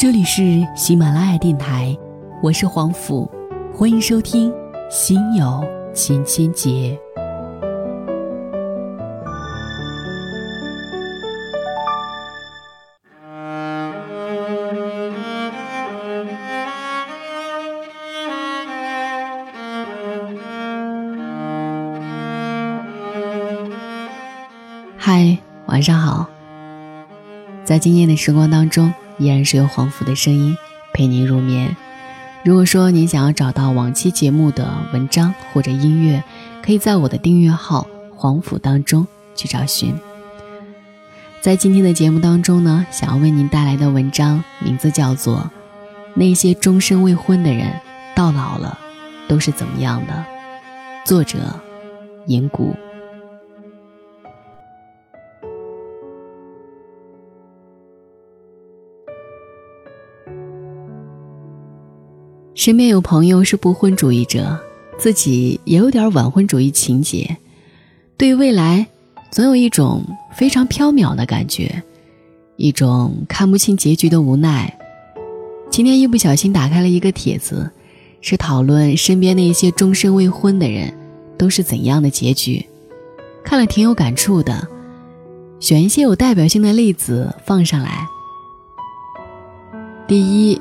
这里是喜马拉雅电台，我是黄甫，欢迎收听《心有千千结》。嗨，晚上好。在今夜的时光当中。依然是由黄甫的声音陪您入眠。如果说您想要找到往期节目的文章或者音乐，可以在我的订阅号“黄甫”当中去找寻。在今天的节目当中呢，想要为您带来的文章名字叫做《那些终身未婚的人到老了都是怎么样的》，作者：银谷。身边有朋友是不婚主义者，自己也有点晚婚主义情节，对未来总有一种非常飘渺的感觉，一种看不清结局的无奈。今天一不小心打开了一个帖子，是讨论身边那些终身未婚的人都是怎样的结局，看了挺有感触的，选一些有代表性的例子放上来。第一。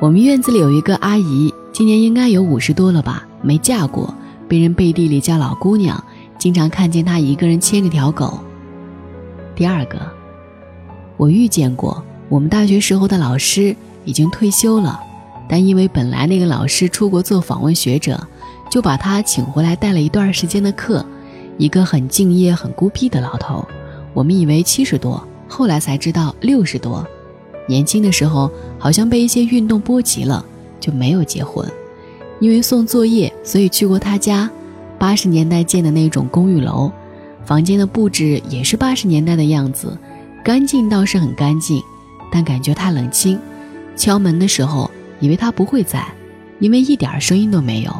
我们院子里有一个阿姨，今年应该有五十多了吧，没嫁过，被人背地里叫老姑娘，经常看见她一个人牵着条狗。第二个，我遇见过我们大学时候的老师，已经退休了，但因为本来那个老师出国做访问学者，就把他请回来带了一段时间的课，一个很敬业、很孤僻的老头。我们以为七十多，后来才知道六十多。年轻的时候好像被一些运动波及了，就没有结婚。因为送作业，所以去过他家。八十年代建的那种公寓楼，房间的布置也是八十年代的样子，干净倒是很干净，但感觉太冷清。敲门的时候，以为他不会在，因为一点声音都没有。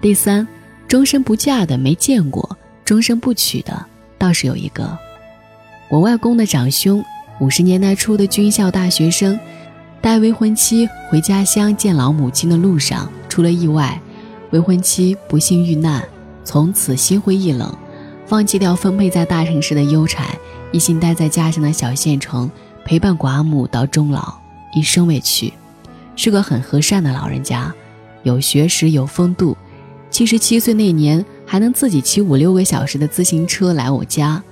第三，终身不嫁的没见过，终身不娶的倒是有一个，我外公的长兄。五十年代初的军校大学生，带未婚妻回家乡见老母亲的路上出了意外，未婚妻不幸遇难，从此心灰意冷，放弃掉分配在大城市的优产，一心待在家乡的小县城陪伴寡母到终老，一生未娶。是个很和善的老人家，有学识有风度，七十七岁那年还能自己骑五六个小时的自行车来我家。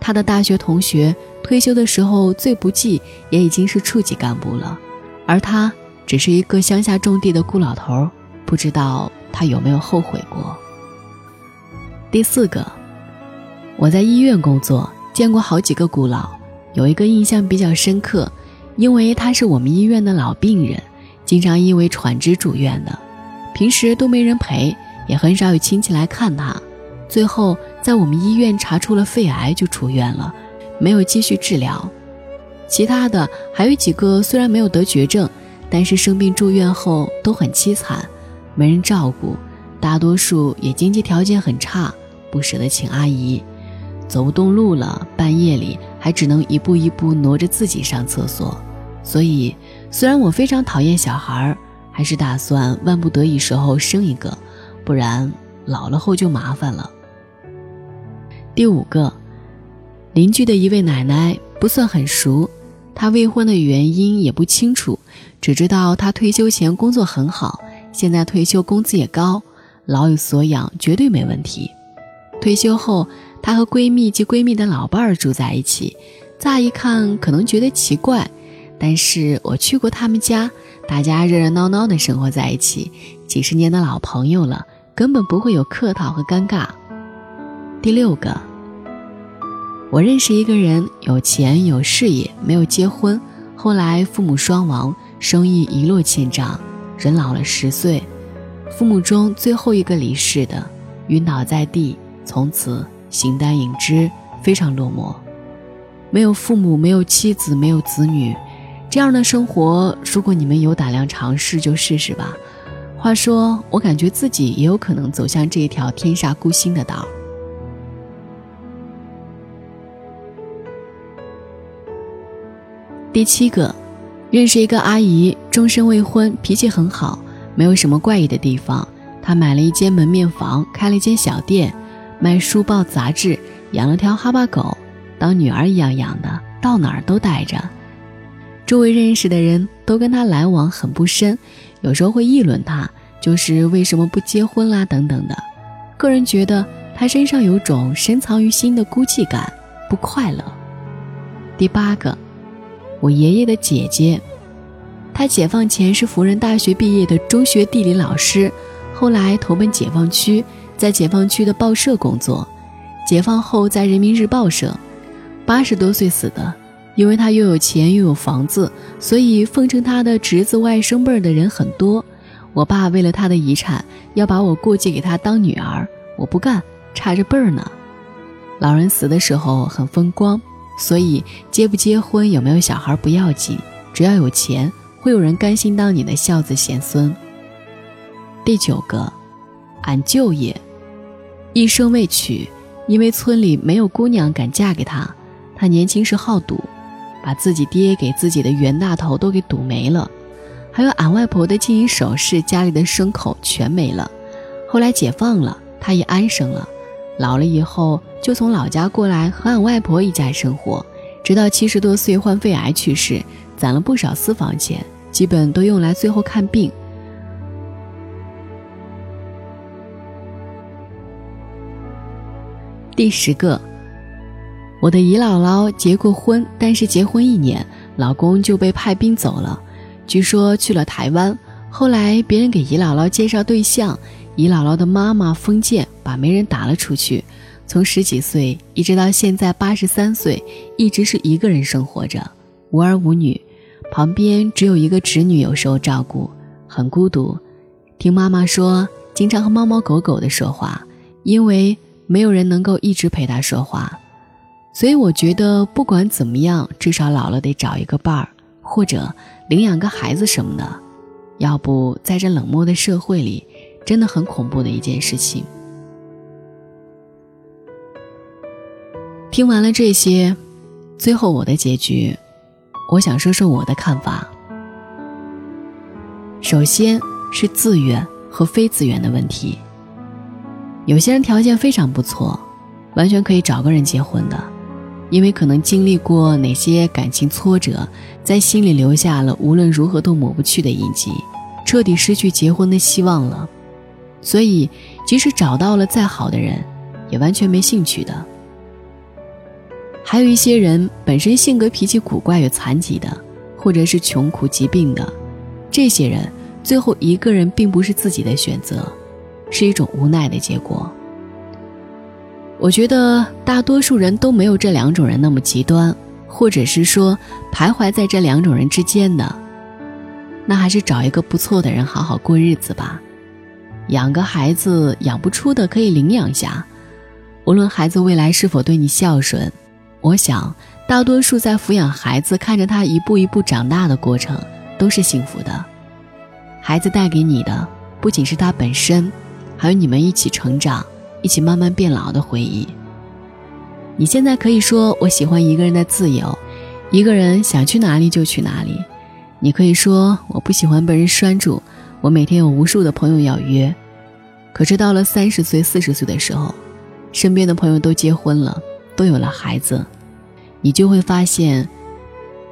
他的大学同学退休的时候最不济也已经是处级干部了，而他只是一个乡下种地的孤老头不知道他有没有后悔过。第四个，我在医院工作，见过好几个孤老，有一个印象比较深刻，因为他是我们医院的老病人，经常因为喘支住院的，平时都没人陪，也很少有亲戚来看他。最后，在我们医院查出了肺癌，就出院了，没有继续治疗。其他的还有几个，虽然没有得绝症，但是生病住院后都很凄惨，没人照顾，大多数也经济条件很差，不舍得请阿姨，走不动路了，半夜里还只能一步一步挪着自己上厕所。所以，虽然我非常讨厌小孩，还是打算万不得已时候生一个，不然老了后就麻烦了。第五个，邻居的一位奶奶不算很熟，她未婚的原因也不清楚，只知道她退休前工作很好，现在退休工资也高，老有所养，绝对没问题。退休后，她和闺蜜及闺蜜的老伴儿住在一起，乍一看可能觉得奇怪，但是我去过他们家，大家热热闹闹的生活在一起，几十年的老朋友了，根本不会有客套和尴尬。第六个。我认识一个人，有钱有事业，没有结婚。后来父母双亡，生意一落千丈，人老了十岁，父母中最后一个离世的，晕倒在地，从此形单影只，非常落寞。没有父母，没有妻子，没有子女，这样的生活，如果你们有胆量尝试，就试试吧。话说，我感觉自己也有可能走向这一条天煞孤星的道。第七个，认识一个阿姨，终身未婚，脾气很好，没有什么怪异的地方。她买了一间门面房，开了一间小店，卖书报杂志，养了条哈巴狗，当女儿一样养的，到哪儿都带着。周围认识的人都跟她来往很不深，有时候会议论她，就是为什么不结婚啦等等的。个人觉得她身上有种深藏于心的孤寂感，不快乐。第八个。我爷爷的姐姐，她解放前是辅仁大学毕业的中学地理老师，后来投奔解放区，在解放区的报社工作，解放后在人民日报社，八十多岁死的。因为他又有钱又有房子，所以奉承他的侄子外甥辈儿的人很多。我爸为了他的遗产，要把我过继给他当女儿，我不干，差着辈儿呢。老人死的时候很风光。所以，结不结婚、有没有小孩不要紧，只要有钱，会有人甘心当你的孝子贤孙。第九个，俺舅爷一生未娶，因为村里没有姑娘敢嫁给他。他年轻时好赌，把自己爹给自己的袁大头都给赌没了，还有俺外婆的金银首饰、家里的牲口全没了。后来解放了，他也安生了。老了以后，就从老家过来和俺外婆一家生活，直到七十多岁患肺癌去世，攒了不少私房钱，基本都用来最后看病。第十个，我的姨姥姥结过婚，但是结婚一年，老公就被派兵走了，据说去了台湾。后来别人给姨姥姥介绍对象。姨姥姥的妈妈封建，把媒人打了出去。从十几岁一直到现在八十三岁，一直是一个人生活着，无儿无女，旁边只有一个侄女有时候照顾，很孤独。听妈妈说，经常和猫猫狗狗的说话，因为没有人能够一直陪她说话。所以我觉得，不管怎么样，至少老了得找一个伴儿，或者领养个孩子什么的。要不，在这冷漠的社会里。真的很恐怖的一件事情。听完了这些，最后我的结局，我想说说我的看法。首先是自愿和非自愿的问题。有些人条件非常不错，完全可以找个人结婚的，因为可能经历过哪些感情挫折，在心里留下了无论如何都抹不去的印记，彻底失去结婚的希望了。所以，即使找到了再好的人，也完全没兴趣的。还有一些人本身性格脾气古怪、有残疾的，或者是穷苦疾病的，这些人最后一个人并不是自己的选择，是一种无奈的结果。我觉得大多数人都没有这两种人那么极端，或者是说徘徊在这两种人之间的，那还是找一个不错的人好好过日子吧。养个孩子养不出的可以领养下，无论孩子未来是否对你孝顺，我想大多数在抚养孩子、看着他一步一步长大的过程都是幸福的。孩子带给你的不仅是他本身，还有你们一起成长、一起慢慢变老的回忆。你现在可以说我喜欢一个人的自由，一个人想去哪里就去哪里；你可以说我不喜欢被人拴住。我每天有无数的朋友要约，可是到了三十岁、四十岁的时候，身边的朋友都结婚了，都有了孩子，你就会发现，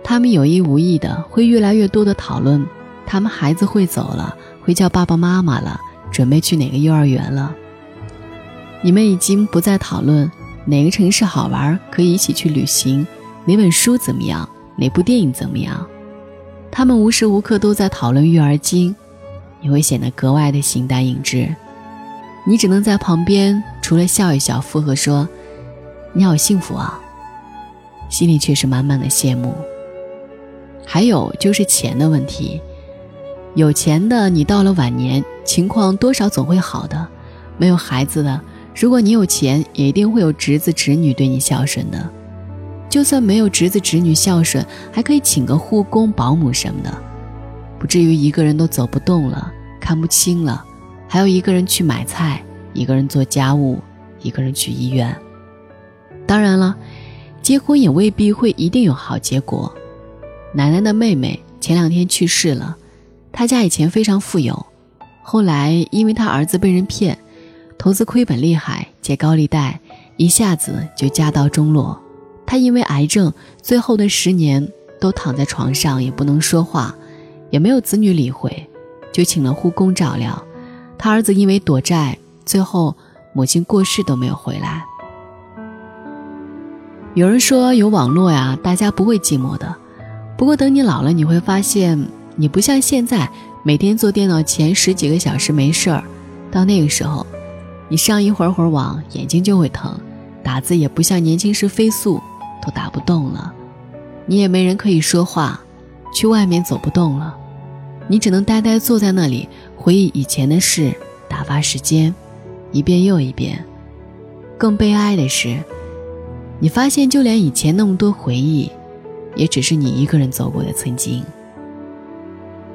他们有意无意的会越来越多的讨论，他们孩子会走了，会叫爸爸妈妈了，准备去哪个幼儿园了。你们已经不再讨论哪个城市好玩，可以一起去旅行，哪本书怎么样，哪部电影怎么样，他们无时无刻都在讨论育儿经。你会显得格外的形单影只，你只能在旁边，除了笑一笑，附和说：“你好幸福啊。”心里却是满满的羡慕。还有就是钱的问题，有钱的你到了晚年，情况多少总会好的；没有孩子的，如果你有钱，也一定会有侄子侄女对你孝顺的。就算没有侄子侄女孝顺，还可以请个护工、保姆什么的。不至于一个人都走不动了，看不清了，还要一个人去买菜，一个人做家务，一个人去医院。当然了，结婚也未必会一定有好结果。奶奶的妹妹前两天去世了，她家以前非常富有，后来因为她儿子被人骗，投资亏本厉害，借高利贷，一下子就家道中落。她因为癌症，最后的十年都躺在床上，也不能说话，也没有子女理会，就请了护工照料。他儿子因为躲债，最后母亲过世都没有回来。有人说有网络呀，大家不会寂寞的。不过等你老了，你会发现你不像现在每天坐电脑前十几个小时没事儿。到那个时候，你上一会儿会儿网，眼睛就会疼，打字也不像年轻时飞速，都打不动了。你也没人可以说话，去外面走不动了，你只能呆呆坐在那里回忆以前的事，打发时间，一遍又一遍。更悲哀的是。你发现，就连以前那么多回忆，也只是你一个人走过的曾经。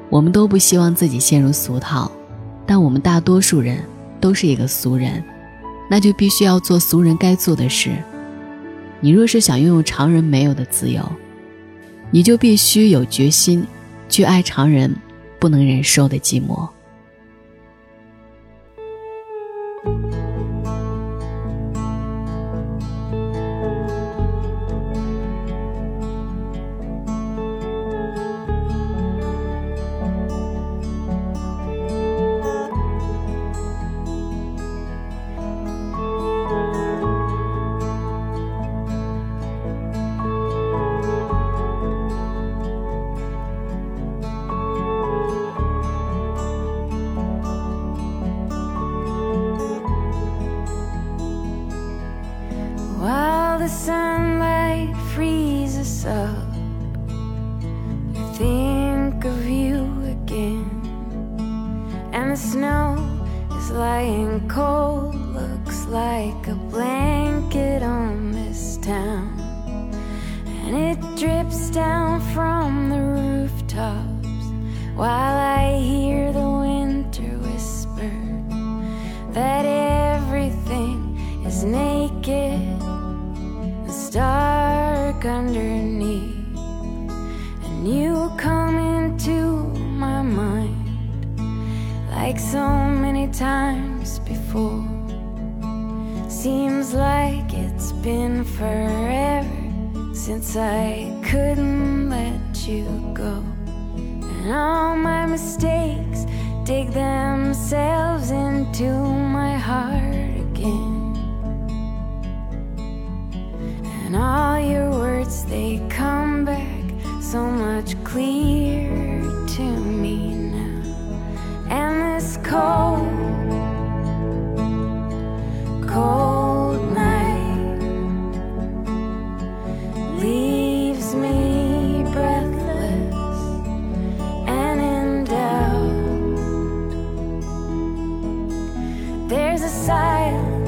我们都不希望自己陷入俗套，但我们大多数人都是一个俗人，那就必须要做俗人该做的事。你若是想拥有常人没有的自由，你就必须有决心，去爱常人不能忍受的寂寞。It drips down from the rooftops while I hear the winter whisper that everything is naked, and dark underneath, and you come into my mind like so many times before. Seems like it's been forever since I couldn't let you go. And all my mistakes dig themselves into my heart again. And all your words, they come back so much clearer to me now and this cold, cold There's a silence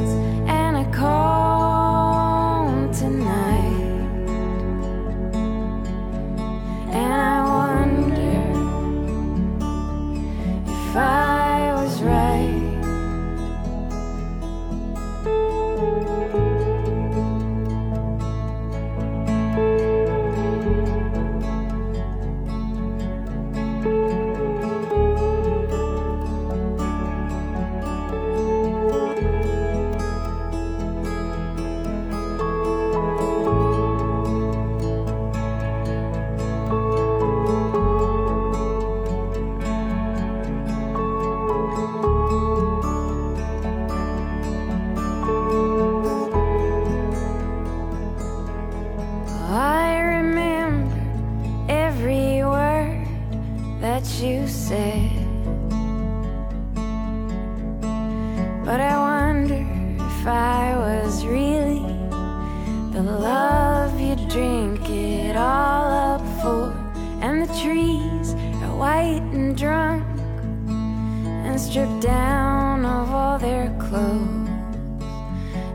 stripped down of all their clothes.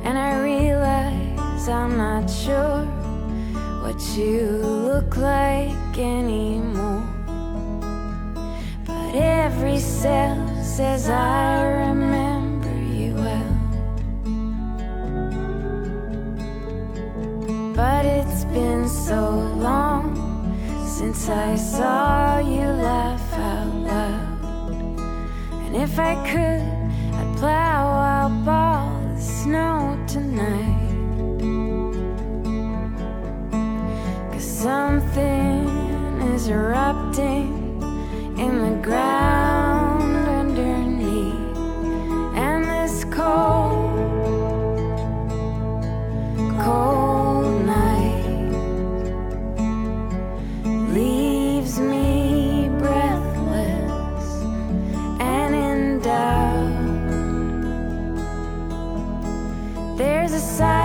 And I realize I'm not sure what you look like anymore. But every cell says I remember you well. But it's been so long since I saw you if I could, I'd plow out all the snow tonight. Cause something is erupting in the ground. society